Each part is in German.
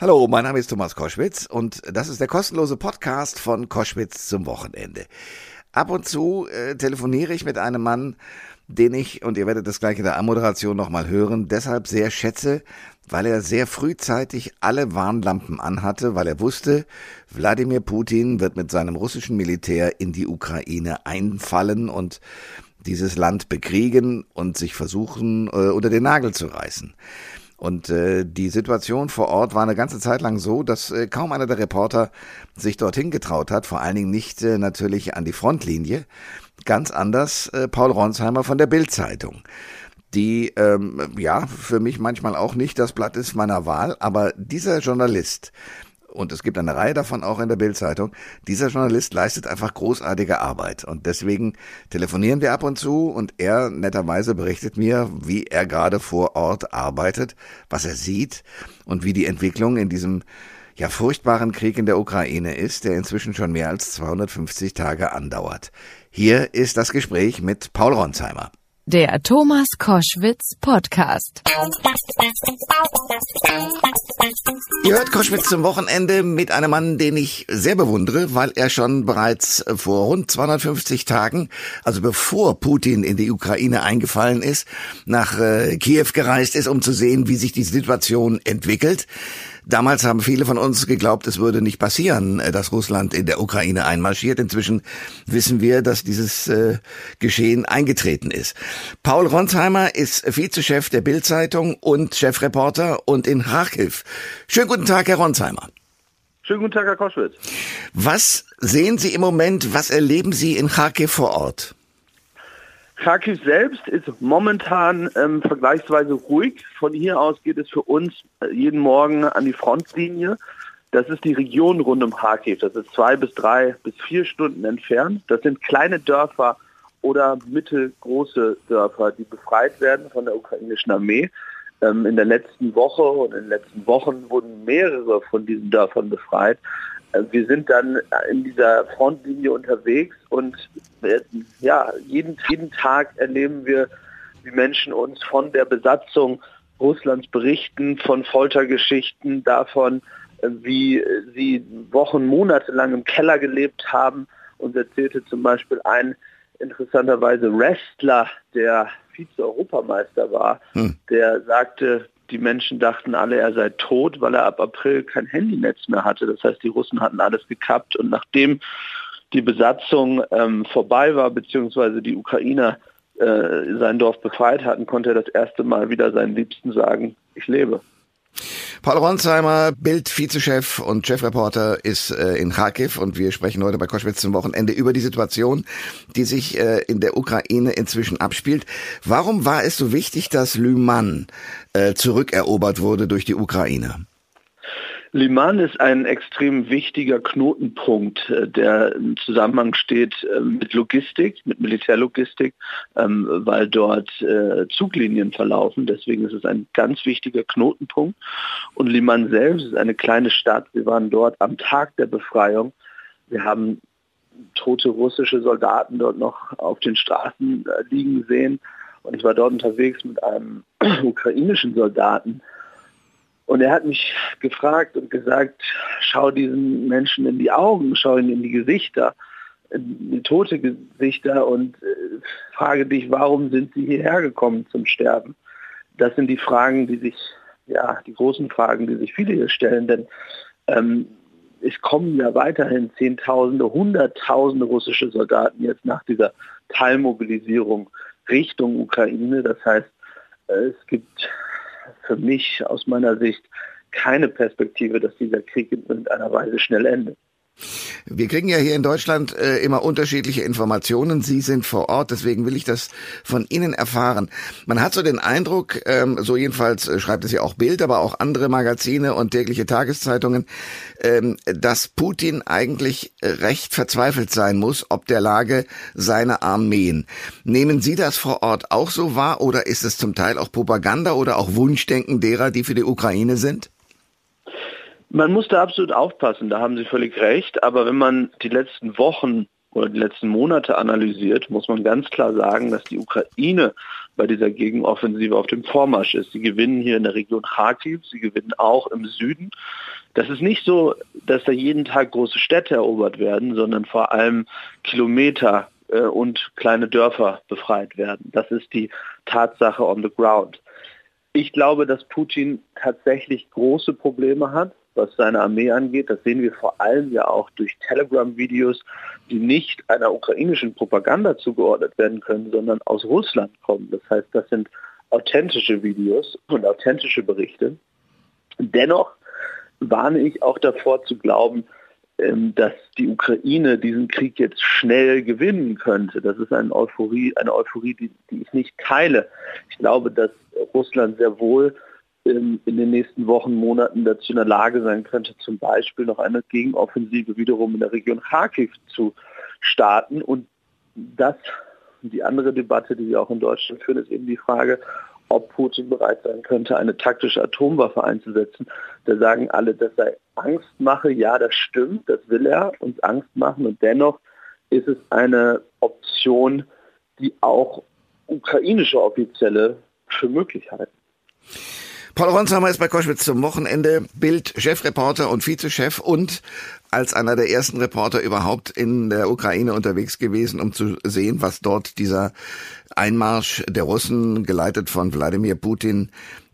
Hallo, mein Name ist Thomas Koschwitz und das ist der kostenlose Podcast von Koschwitz zum Wochenende. Ab und zu äh, telefoniere ich mit einem Mann, den ich, und ihr werdet das gleich in der Anmoderation nochmal hören, deshalb sehr schätze, weil er sehr frühzeitig alle Warnlampen anhatte, weil er wusste, Wladimir Putin wird mit seinem russischen Militär in die Ukraine einfallen und dieses Land bekriegen und sich versuchen, äh, unter den Nagel zu reißen. Und äh, die Situation vor Ort war eine ganze Zeit lang so, dass äh, kaum einer der Reporter sich dorthin getraut hat, vor allen Dingen nicht äh, natürlich an die Frontlinie. Ganz anders äh, Paul Ronsheimer von der Bild-Zeitung die ähm, ja für mich manchmal auch nicht das Blatt ist meiner Wahl, aber dieser Journalist, und es gibt eine Reihe davon auch in der Bildzeitung. Dieser Journalist leistet einfach großartige Arbeit und deswegen telefonieren wir ab und zu und er netterweise berichtet mir, wie er gerade vor Ort arbeitet, was er sieht und wie die Entwicklung in diesem ja furchtbaren Krieg in der Ukraine ist, der inzwischen schon mehr als 250 Tage andauert. Hier ist das Gespräch mit Paul Ronsheimer. Der Thomas Koschwitz Podcast. Ihr hört Koschwitz zum Wochenende mit einem Mann, den ich sehr bewundere, weil er schon bereits vor rund 250 Tagen, also bevor Putin in die Ukraine eingefallen ist, nach äh, Kiew gereist ist, um zu sehen, wie sich die Situation entwickelt. Damals haben viele von uns geglaubt, es würde nicht passieren, äh, dass Russland in der Ukraine einmarschiert. Inzwischen wissen wir, dass dieses äh, Geschehen eingetreten ist. Paul Ronsheimer ist Vizechef der Bildzeitung und Chefreporter und in Kharkiv. Schönen guten Tag, Herr Ronsheimer. Schönen guten Tag, Herr Koschwitz. Was sehen Sie im Moment, was erleben Sie in Kharkiv vor Ort? Kharkiv selbst ist momentan ähm, vergleichsweise ruhig. Von hier aus geht es für uns äh, jeden Morgen an die Frontlinie. Das ist die Region rund um Kharkiv. Das ist zwei bis drei bis vier Stunden entfernt. Das sind kleine Dörfer oder mittelgroße Dörfer, die befreit werden von der ukrainischen Armee. Ähm, in der letzten Woche und in den letzten Wochen wurden mehrere von diesen Dörfern befreit. Äh, wir sind dann in dieser Frontlinie unterwegs und äh, ja, jeden, jeden Tag erleben wir, wie Menschen uns von der Besatzung Russlands berichten, von Foltergeschichten, davon, äh, wie sie Wochen, Monate lang im Keller gelebt haben. Uns erzählte zum Beispiel ein interessanterweise Wrestler, der Vize-Europameister war, hm. der sagte, die Menschen dachten alle, er sei tot, weil er ab April kein Handynetz mehr hatte. Das heißt, die Russen hatten alles gekappt und nachdem die Besatzung ähm, vorbei war, beziehungsweise die Ukrainer äh, sein Dorf befreit hatten, konnte er das erste Mal wieder seinen Liebsten sagen, ich lebe. Paul Ronsheimer, Bild-Vizechef und Chefreporter, ist äh, in Kharkiv und wir sprechen heute bei Koschwitz zum Wochenende über die Situation, die sich äh, in der Ukraine inzwischen abspielt. Warum war es so wichtig, dass Lyman äh, zurückerobert wurde durch die Ukraine? Liman ist ein extrem wichtiger Knotenpunkt, äh, der im Zusammenhang steht ähm, mit Logistik, mit Militärlogistik, ähm, weil dort äh, Zuglinien verlaufen. Deswegen ist es ein ganz wichtiger Knotenpunkt. Und Liman selbst ist eine kleine Stadt. Wir waren dort am Tag der Befreiung. Wir haben tote russische Soldaten dort noch auf den Straßen äh, liegen sehen. Und ich war dort unterwegs mit einem ukrainischen Soldaten, und er hat mich gefragt und gesagt, schau diesen Menschen in die Augen, schau ihnen in die Gesichter, in tote Gesichter und äh, frage dich, warum sind sie hierher gekommen zum Sterben? Das sind die Fragen, die sich, ja, die großen Fragen, die sich viele hier stellen, denn ähm, es kommen ja weiterhin Zehntausende, Hunderttausende russische Soldaten jetzt nach dieser Teilmobilisierung Richtung Ukraine. Das heißt, äh, es gibt für mich aus meiner Sicht keine Perspektive, dass dieser Krieg in irgendeiner Weise schnell endet. Wir kriegen ja hier in Deutschland äh, immer unterschiedliche Informationen. Sie sind vor Ort, deswegen will ich das von Ihnen erfahren. Man hat so den Eindruck, ähm, so jedenfalls äh, schreibt es ja auch Bild, aber auch andere Magazine und tägliche Tageszeitungen, ähm, dass Putin eigentlich recht verzweifelt sein muss, ob der Lage seiner Armeen. Nehmen Sie das vor Ort auch so wahr oder ist es zum Teil auch Propaganda oder auch Wunschdenken derer, die für die Ukraine sind? Man muss da absolut aufpassen, da haben Sie völlig recht. Aber wenn man die letzten Wochen oder die letzten Monate analysiert, muss man ganz klar sagen, dass die Ukraine bei dieser Gegenoffensive auf dem Vormarsch ist. Sie gewinnen hier in der Region Kharkiv, sie gewinnen auch im Süden. Das ist nicht so, dass da jeden Tag große Städte erobert werden, sondern vor allem Kilometer äh, und kleine Dörfer befreit werden. Das ist die Tatsache on the ground. Ich glaube, dass Putin tatsächlich große Probleme hat, was seine Armee angeht. Das sehen wir vor allem ja auch durch Telegram-Videos, die nicht einer ukrainischen Propaganda zugeordnet werden können, sondern aus Russland kommen. Das heißt, das sind authentische Videos und authentische Berichte. Dennoch warne ich auch davor zu glauben, ähm, dass die Ukraine diesen Krieg jetzt schnell gewinnen könnte. Das ist eine Euphorie, eine Euphorie, die, die ich nicht teile. Ich glaube, dass Russland sehr wohl in, in, den nächsten Wochen, Monaten dazu in der Lage sein könnte, zum Beispiel noch eine Gegenoffensive wiederum in der Region Kharkiv zu starten. Und das, die andere Debatte, die wir auch in Deutschland führen, ist eben die Frage, ob Putin bereit sein könnte, eine taktische Atomwaffe einzusetzen. Da sagen alle, dass er Angst mache. Ja, das stimmt, das will er uns Angst machen. Und dennoch ist es eine Option, die auch ukrainische Offizielle für möglich halten. Paul Ronsheimer ist bei Koschwitz zum Wochenende. Bild-Chefreporter und Vizechef und als einer der ersten Reporter überhaupt in der Ukraine unterwegs gewesen, um zu sehen, was dort dieser Einmarsch der Russen, geleitet von Wladimir Putin,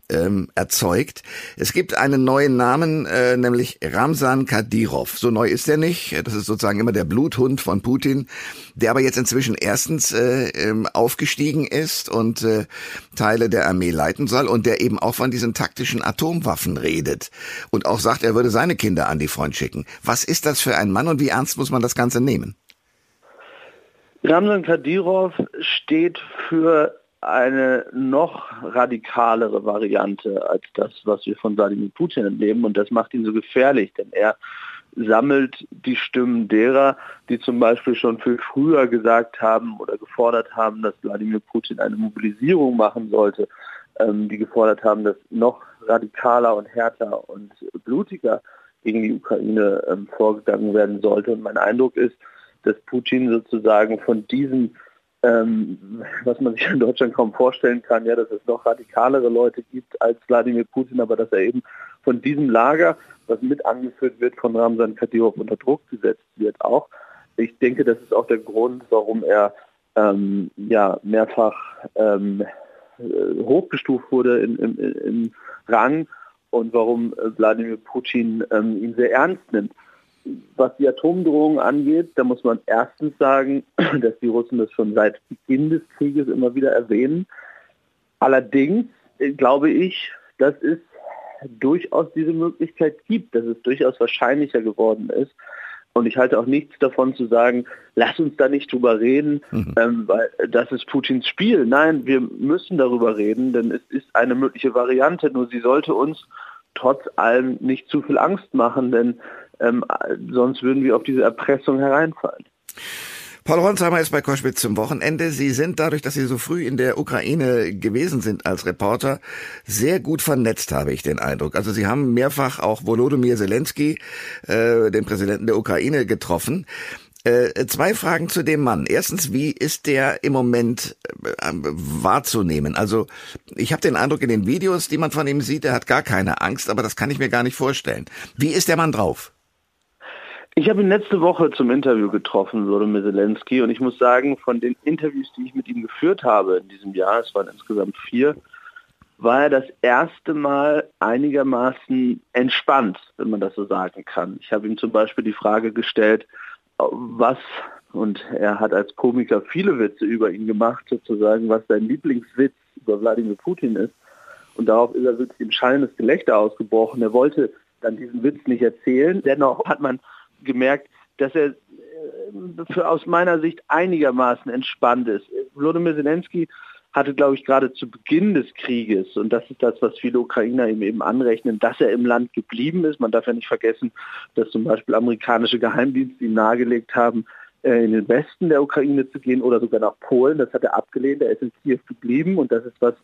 ähm, erzeugt. Es gibt einen neuen Namen, äh, nämlich Ramsan Kadyrov. So neu ist er nicht. Das ist sozusagen immer der Bluthund von Putin, der aber jetzt inzwischen erstens äh, ähm, aufgestiegen ist und äh, Teile der Armee leiten soll und der eben auch von diesen taktischen Atomwaffen redet und auch sagt, er würde seine Kinder an die Front schicken. Was ist das für ein Mann und wie ernst muss man das Ganze nehmen? Ramsan Kadyrov steht für eine noch radikalere Variante als das, was wir von Wladimir Putin erleben. Und das macht ihn so gefährlich, denn er sammelt die Stimmen derer, die zum Beispiel schon viel früher gesagt haben oder gefordert haben, dass Wladimir Putin eine Mobilisierung machen sollte, ähm, die gefordert haben, dass noch radikaler und härter und blutiger gegen die Ukraine ähm, vorgegangen werden sollte. Und mein Eindruck ist, dass Putin sozusagen von diesen ähm, was man sich in Deutschland kaum vorstellen kann, ja, dass es noch radikalere Leute gibt als Wladimir Putin, aber dass er eben von diesem Lager, was mit angeführt wird, von Ramsan Kadyrov unter Druck gesetzt wird auch. Ich denke, das ist auch der Grund, warum er ähm, ja, mehrfach ähm, äh, hochgestuft wurde in, in, in Rang und warum Wladimir Putin ähm, ihn sehr ernst nimmt was die Atomdrohung angeht, da muss man erstens sagen, dass die Russen das schon seit Beginn des Krieges immer wieder erwähnen. Allerdings äh, glaube ich, dass es durchaus diese Möglichkeit gibt, dass es durchaus wahrscheinlicher geworden ist. Und ich halte auch nichts davon zu sagen, lass uns da nicht drüber reden, mhm. ähm, weil das ist Putins Spiel. Nein, wir müssen darüber reden, denn es ist eine mögliche Variante, nur sie sollte uns trotz allem nicht zu viel Angst machen, denn ähm, sonst würden wir auf diese Erpressung hereinfallen. Paul Ronsheimer ist bei Koschwitz zum Wochenende. Sie sind dadurch, dass Sie so früh in der Ukraine gewesen sind als Reporter, sehr gut vernetzt, habe ich den Eindruck. Also Sie haben mehrfach auch Volodymyr Zelensky, äh, den Präsidenten der Ukraine, getroffen. Äh, zwei Fragen zu dem Mann. Erstens, wie ist der im Moment äh, wahrzunehmen? Also ich habe den Eindruck in den Videos, die man von ihm sieht, er hat gar keine Angst, aber das kann ich mir gar nicht vorstellen. Wie ist der Mann drauf? Ich habe ihn letzte Woche zum Interview getroffen, Volodymyr Zelensky, und ich muss sagen, von den Interviews, die ich mit ihm geführt habe in diesem Jahr, es waren insgesamt vier, war er das erste Mal einigermaßen entspannt, wenn man das so sagen kann. Ich habe ihm zum Beispiel die Frage gestellt, was, und er hat als Komiker viele Witze über ihn gemacht, sozusagen, was sein Lieblingswitz über Wladimir Putin ist. Und darauf ist er wirklich ein schallendes Gelächter ausgebrochen. Er wollte dann diesen Witz nicht erzählen. Dennoch hat man gemerkt, dass er äh, für, aus meiner Sicht einigermaßen entspannt ist. Volodymyr Zelensky hatte, glaube ich, gerade zu Beginn des Krieges, und das ist das, was viele Ukrainer ihm eben anrechnen, dass er im Land geblieben ist. Man darf ja nicht vergessen, dass zum Beispiel amerikanische Geheimdienste ihm nahegelegt haben, äh, in den Westen der Ukraine zu gehen oder sogar nach Polen. Das hat er abgelehnt. Er ist in Kiew geblieben und das ist, was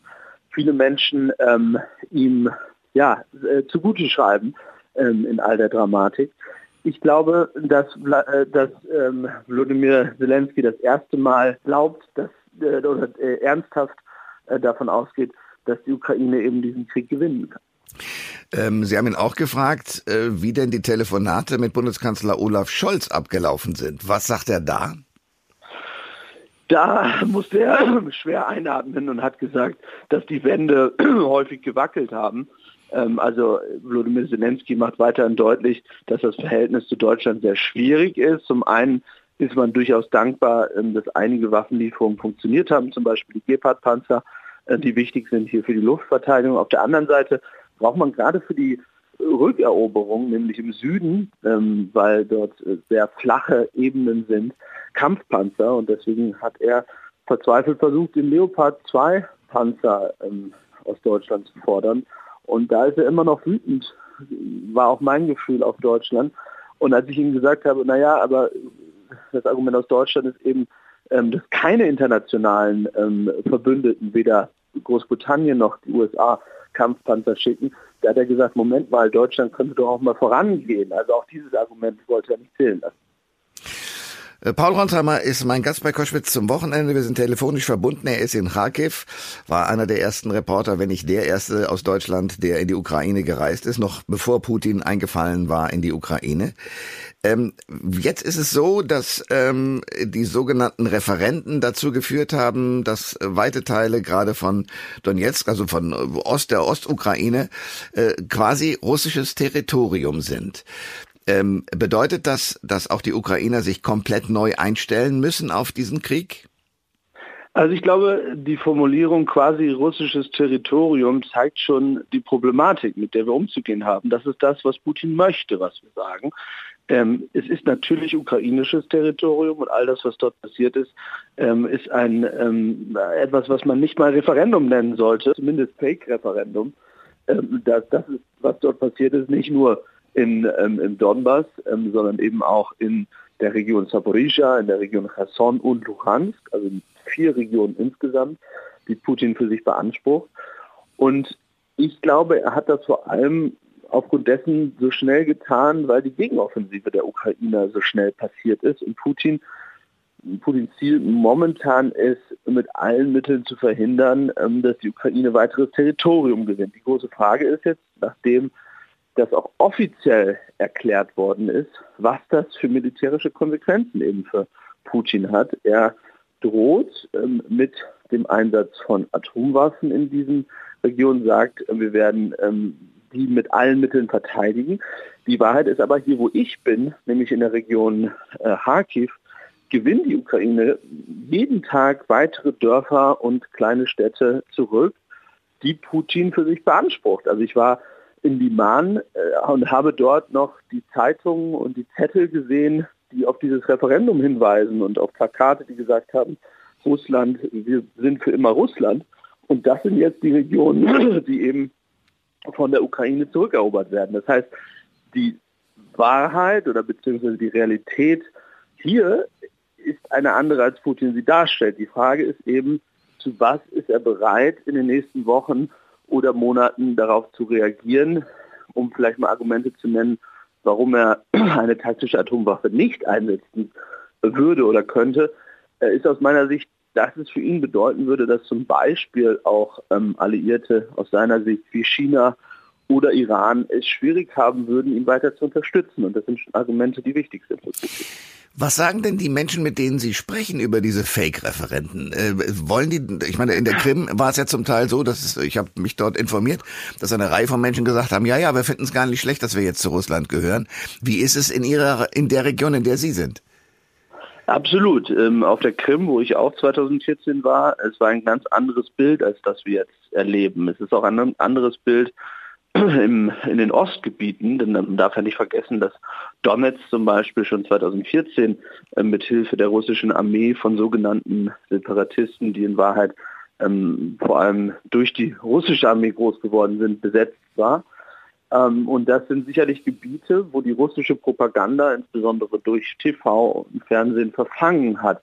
viele Menschen ähm, ihm ja, äh, zugute schreiben ähm, in all der Dramatik. Ich glaube, dass, äh, dass ähm, Wladimir Zelensky das erste Mal glaubt, dass oder äh, ernsthaft äh, davon ausgeht, dass die Ukraine eben diesen Krieg gewinnen kann. Ähm, Sie haben ihn auch gefragt, äh, wie denn die Telefonate mit Bundeskanzler Olaf Scholz abgelaufen sind. Was sagt er da? Da musste er schwer einatmen und hat gesagt, dass die Wände häufig gewackelt haben. Ähm, also Wladimir Zelensky macht weiterhin deutlich, dass das Verhältnis zu Deutschland sehr schwierig ist. Zum einen ist man durchaus dankbar, ähm, dass einige Waffenlieferungen funktioniert haben, zum Beispiel die Gepard-Panzer, äh, die wichtig sind hier für die Luftverteidigung. Auf der anderen Seite braucht man gerade für die Rückeroberung, nämlich im Süden, ähm, weil dort äh, sehr flache Ebenen sind, Kampfpanzer und deswegen hat er verzweifelt versucht, den Leopard 2 Panzer ähm, aus Deutschland zu fordern. Und da ist er immer noch wütend, war auch mein Gefühl auf Deutschland. Und als ich ihm gesagt habe, naja, aber das Argument aus Deutschland ist eben, ähm, dass keine internationalen ähm, Verbündeten, weder Großbritannien noch die USA, Kampfpanzer schicken. Da hat er gesagt, Moment mal, Deutschland könnte doch auch mal vorangehen. Also auch dieses Argument wollte er nicht zählen lassen. Äh, Paul Ronsheimer ist mein Gast bei Koschwitz zum Wochenende. Wir sind telefonisch verbunden. Er ist in Kharkiv, war einer der ersten Reporter, wenn nicht der erste aus Deutschland, der in die Ukraine gereist ist, noch bevor Putin eingefallen war in die Ukraine. Ähm, jetzt ist es so, dass ähm, die sogenannten Referenten dazu geführt haben, dass weite Teile gerade von Donetsk, also von Ost der Ostukraine, äh, quasi russisches Territorium sind. Ähm, bedeutet das, dass auch die Ukrainer sich komplett neu einstellen müssen auf diesen Krieg? Also ich glaube, die Formulierung quasi russisches Territorium zeigt schon die Problematik, mit der wir umzugehen haben. Das ist das, was Putin möchte, was wir sagen. Ähm, es ist natürlich ukrainisches Territorium und all das, was dort passiert ist, ähm, ist ein ähm, etwas, was man nicht mal Referendum nennen sollte, zumindest Fake-Referendum. Ähm, das, das ist, was dort passiert ist, nicht nur in, ähm, im Donbass, ähm, sondern eben auch in der Region Saporizhia, in der Region Cherson und Luhansk, also vier Regionen insgesamt, die Putin für sich beansprucht. Und ich glaube, er hat das vor allem aufgrund dessen so schnell getan, weil die Gegenoffensive der Ukrainer so schnell passiert ist und Putin Putins Ziel momentan ist, mit allen Mitteln zu verhindern, ähm, dass die Ukraine weiteres Territorium gewinnt. Die große Frage ist jetzt, nachdem das auch offiziell erklärt worden ist, was das für militärische Konsequenzen eben für Putin hat. Er droht ähm, mit dem Einsatz von Atomwaffen in diesen Regionen, sagt, äh, wir werden ähm, die mit allen Mitteln verteidigen. Die Wahrheit ist aber hier, wo ich bin, nämlich in der Region äh, Kharkiv, gewinnt die Ukraine jeden Tag weitere Dörfer und kleine Städte zurück, die Putin für sich beansprucht. Also ich war in Liman äh, und habe dort noch die Zeitungen und die Zettel gesehen, die auf dieses Referendum hinweisen und auf Plakate, die gesagt haben, Russland, wir sind für immer Russland. Und das sind jetzt die Regionen, die eben von der Ukraine zurückerobert werden. Das heißt, die Wahrheit oder beziehungsweise die Realität hier ist eine andere, als Putin sie darstellt. Die Frage ist eben, zu was ist er bereit in den nächsten Wochen oder Monaten darauf zu reagieren, um vielleicht mal Argumente zu nennen, warum er eine taktische Atomwaffe nicht einsetzen würde oder könnte, ist aus meiner Sicht, dass es für ihn bedeuten würde, dass zum Beispiel auch ähm, Alliierte aus seiner Sicht wie China oder Iran es schwierig haben würden, ihn weiter zu unterstützen. Und das sind Argumente, die wichtig sind. Was sagen denn die Menschen, mit denen Sie sprechen über diese Fake-Referenten? Äh, wollen die, ich meine, in der Krim war es ja zum Teil so, dass es, ich habe mich dort informiert, dass eine Reihe von Menschen gesagt haben, ja, ja, wir finden es gar nicht schlecht, dass wir jetzt zu Russland gehören. Wie ist es in Ihrer, in der Region, in der Sie sind? Absolut. Ähm, auf der Krim, wo ich auch 2014 war, es war ein ganz anderes Bild, als das wir jetzt erleben. Es ist auch ein anderes Bild im, in den Ostgebieten, denn man darf ja nicht vergessen, dass Donetsk zum Beispiel schon 2014 äh, mit Hilfe der russischen Armee von sogenannten Separatisten, die in Wahrheit ähm, vor allem durch die russische Armee groß geworden sind, besetzt war. Ähm, und das sind sicherlich Gebiete, wo die russische Propaganda insbesondere durch TV und Fernsehen verfangen hat.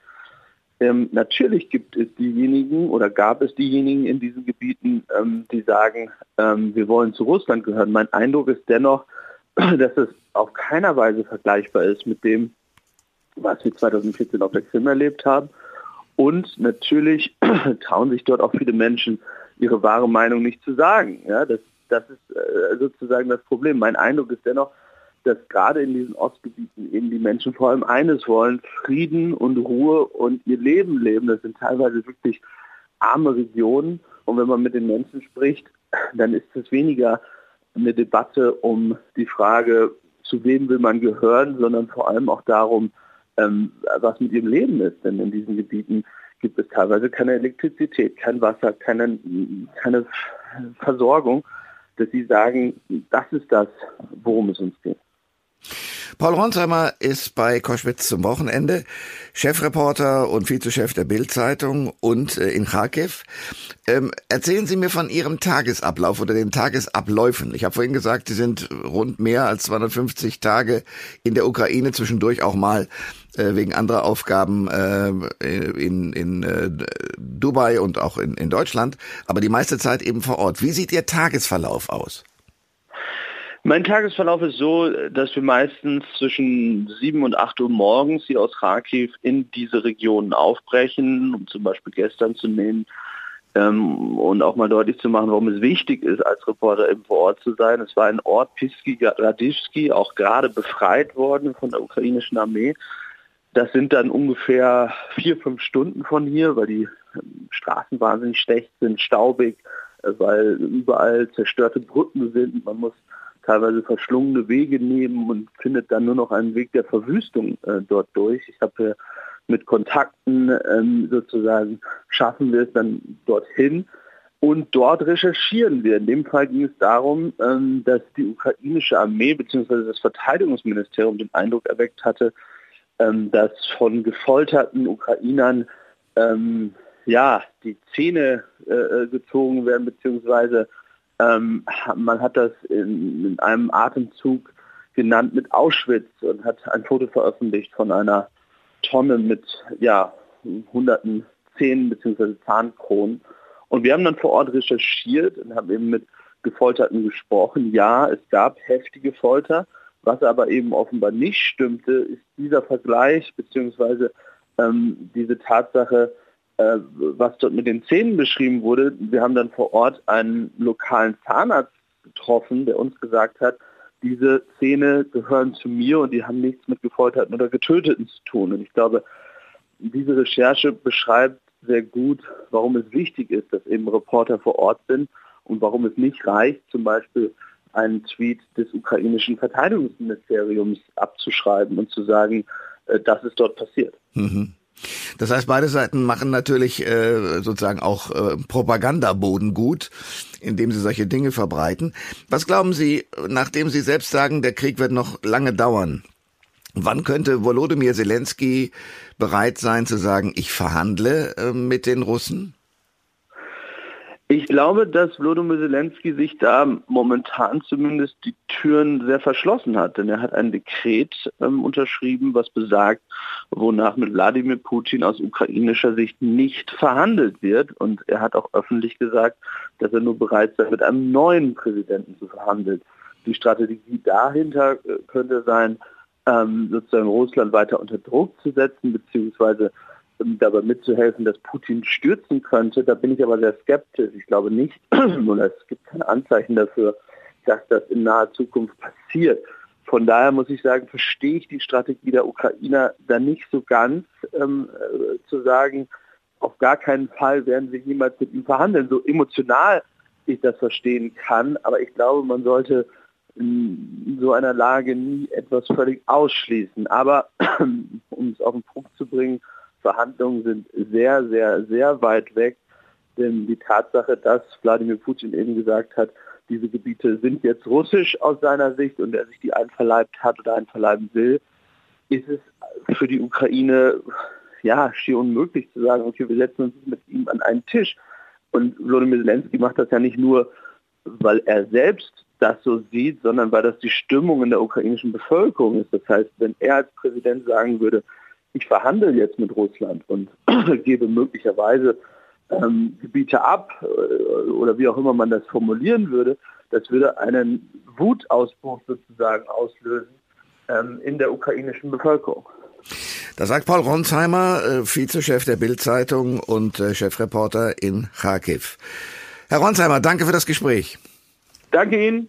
Ähm, natürlich gibt es diejenigen oder gab es diejenigen in diesen Gebieten, ähm, die sagen, ähm, wir wollen zu Russland gehören. Mein Eindruck ist dennoch, dass es auf keiner Weise vergleichbar ist mit dem, was wir 2014 auf der Krim erlebt haben. Und natürlich trauen sich dort auch viele Menschen, ihre wahre Meinung nicht zu sagen. Ja, das, das ist äh, sozusagen das Problem. Mein Eindruck ist dennoch, dass gerade in diesen Ostgebieten eben die Menschen vor allem eines wollen, Frieden und Ruhe und ihr Leben leben. Das sind teilweise wirklich arme Regionen. Und wenn man mit den Menschen spricht, dann ist es weniger eine Debatte um die Frage, zu wem will man gehören, sondern vor allem auch darum, ähm, was mit ihrem Leben ist. Denn in diesen Gebieten gibt es teilweise keine Elektrizität, kein Wasser, keine, keine Versorgung, dass sie sagen, das ist das, worum es uns geht. Paul Ronsheimer ist bei Koschwitz zum Wochenende, Chefreporter und Vizechef der Bild-Zeitung und äh, in Kharkiv. Ähm, erzählen Sie mir von Ihrem Tagesablauf oder den Tagesabläufen. Ich habe vorhin gesagt, Sie sind rund mehr als 250 Tage in der Ukraine, zwischendurch auch mal äh, wegen anderer Aufgaben äh, in, in äh, Dubai und auch in, in Deutschland, aber die meiste Zeit eben vor Ort. Wie sieht Ihr Tagesverlauf aus? Mein Tagesverlauf ist so, dass wir meistens zwischen 7 und 8 Uhr morgens hier aus Kharkiv in diese Regionen aufbrechen, um zum Beispiel gestern zu nehmen ähm, und auch mal deutlich zu machen, warum es wichtig ist, als Reporter eben vor Ort zu sein. Es war ein Ort, Piski Radivski, auch gerade befreit worden von der ukrainischen Armee. Das sind dann ungefähr vier, fünf Stunden von hier, weil die ähm, Straßen wahnsinnig schlecht sind, staubig, äh, weil überall zerstörte Brücken sind. Man muss teilweise verschlungene Wege nehmen und findet dann nur noch einen Weg der Verwüstung äh, dort durch. Ich habe mit Kontakten ähm, sozusagen schaffen wir es dann dorthin und dort recherchieren wir. In dem Fall ging es darum, ähm, dass die ukrainische Armee bzw. das Verteidigungsministerium den Eindruck erweckt hatte, ähm, dass von gefolterten Ukrainern ähm, ja, die Zähne äh, äh gezogen werden bzw. Ähm, man hat das in, in, einem Atemzug genannt mit Auschwitz und hat ein Foto veröffentlicht von einer Tonne mit ja, hunderten Zähnen bzw. Zahnkronen. Und wir haben dann vor Ort recherchiert und haben eben mit Gefolterten gesprochen. Ja, es gab heftige Folter. Was aber eben offenbar nicht stimmte, ist dieser Vergleich bzw. Ähm, diese Tatsache, was dort mit den Zähnen beschrieben wurde, wir haben dann vor Ort einen lokalen Zahnarzt getroffen, der uns gesagt hat, diese Zähne gehören zu mir und die haben nichts mit Gefolterten oder Getöteten zu tun. Und ich glaube, diese Recherche beschreibt sehr gut, warum es wichtig ist, dass eben Reporter vor Ort sind und warum es nicht reicht, zum Beispiel einen Tweet des ukrainischen Verteidigungsministeriums abzuschreiben und zu sagen, äh, das ist dort passiert. Mhm. Das heißt, beide Seiten machen natürlich äh, sozusagen auch äh, Propagandaboden gut, indem sie solche Dinge verbreiten. Was glauben Sie, nachdem Sie selbst sagen, der Krieg wird noch lange dauern, wann könnte Volodymyr Zelensky bereit sein zu sagen, ich verhandle äh, mit den Russen? Ich glaube, dass Volodymyr Zelensky sich da momentan zumindest die Türen sehr verschlossen hat, denn er hat ein Dekret ähm, unterschrieben, was besagt, wonach mit Wladimir Putin aus ukrainischer Sicht nicht verhandelt wird. Und er hat auch öffentlich gesagt, dass er nur bereit sei, mit einem neuen Präsidenten zu verhandeln. Die Strategie dahinter äh, könnte sein, ähm, sozusagen Russland weiter unter Druck zu setzen, beziehungsweise dabei mitzuhelfen, dass Putin stürzen könnte. Da bin ich aber sehr skeptisch. Ich glaube nicht, oder es gibt keine Anzeichen dafür, dass das in naher Zukunft passiert. Von daher muss ich sagen, verstehe ich die Strategie der Ukrainer da nicht so ganz, ähm, äh, zu sagen, auf gar keinen Fall werden wir jemals mit ihm verhandeln. So emotional ich das verstehen kann, aber ich glaube, man sollte in so einer Lage nie etwas völlig ausschließen. Aber um es auf den Punkt zu bringen, Verhandlungen sind sehr, sehr, sehr weit weg. Denn die Tatsache, dass Wladimir Putin eben gesagt hat, diese Gebiete sind jetzt russisch aus seiner Sicht und er sich die einverleibt hat oder einverleiben will, ist es für die Ukraine ja schier unmöglich zu sagen, okay, wir setzen uns mit ihm an einen Tisch. Und Volodymyr Zelensky macht das ja nicht nur, weil er selbst das so sieht, sondern weil das die Stimmung in der ukrainischen Bevölkerung ist. Das heißt, wenn er als Präsident sagen würde, ich verhandle jetzt mit Russland und gebe möglicherweise ähm, Gebiete ab äh, oder wie auch immer man das formulieren würde, das würde einen Wutausbruch sozusagen auslösen, ähm, in der ukrainischen Bevölkerung. Da sagt Paul Ronsheimer, äh, Vizechef der Bild-Zeitung und äh, Chefreporter in Kharkiv. Herr Ronsheimer, danke für das Gespräch. Danke Ihnen.